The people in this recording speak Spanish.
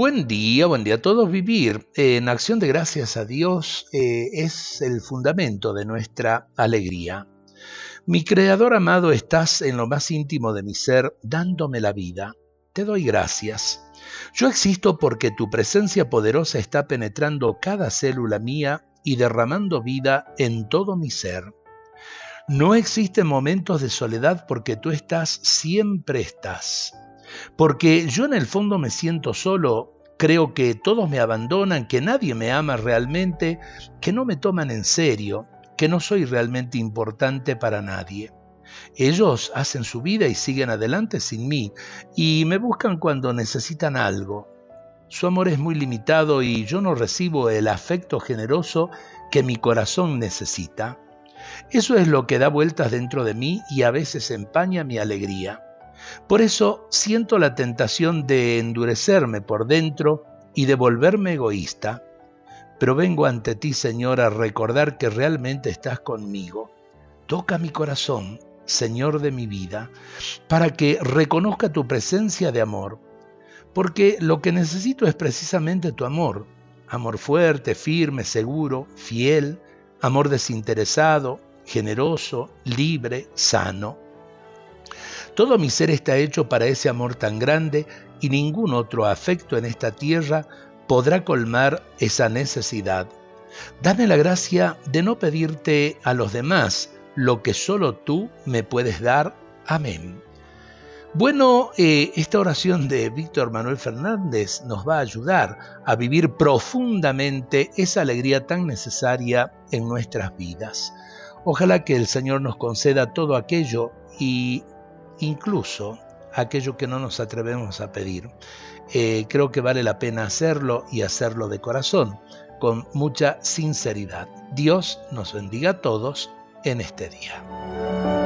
Buen día, buen día a todos. Vivir en acción de gracias a Dios eh, es el fundamento de nuestra alegría. Mi Creador amado, estás en lo más íntimo de mi ser, dándome la vida. Te doy gracias. Yo existo porque tu presencia poderosa está penetrando cada célula mía y derramando vida en todo mi ser. No existen momentos de soledad porque tú estás, siempre estás. Porque yo en el fondo me siento solo, creo que todos me abandonan, que nadie me ama realmente, que no me toman en serio, que no soy realmente importante para nadie. Ellos hacen su vida y siguen adelante sin mí, y me buscan cuando necesitan algo. Su amor es muy limitado y yo no recibo el afecto generoso que mi corazón necesita. Eso es lo que da vueltas dentro de mí y a veces empaña mi alegría. Por eso siento la tentación de endurecerme por dentro y de volverme egoísta. Pero vengo ante ti, Señor, a recordar que realmente estás conmigo. Toca mi corazón, Señor de mi vida, para que reconozca tu presencia de amor. Porque lo que necesito es precisamente tu amor. Amor fuerte, firme, seguro, fiel, amor desinteresado, generoso, libre, sano. Todo mi ser está hecho para ese amor tan grande y ningún otro afecto en esta tierra podrá colmar esa necesidad. Dame la gracia de no pedirte a los demás lo que solo tú me puedes dar. Amén. Bueno, eh, esta oración de Víctor Manuel Fernández nos va a ayudar a vivir profundamente esa alegría tan necesaria en nuestras vidas. Ojalá que el Señor nos conceda todo aquello y incluso aquello que no nos atrevemos a pedir. Eh, creo que vale la pena hacerlo y hacerlo de corazón, con mucha sinceridad. Dios nos bendiga a todos en este día.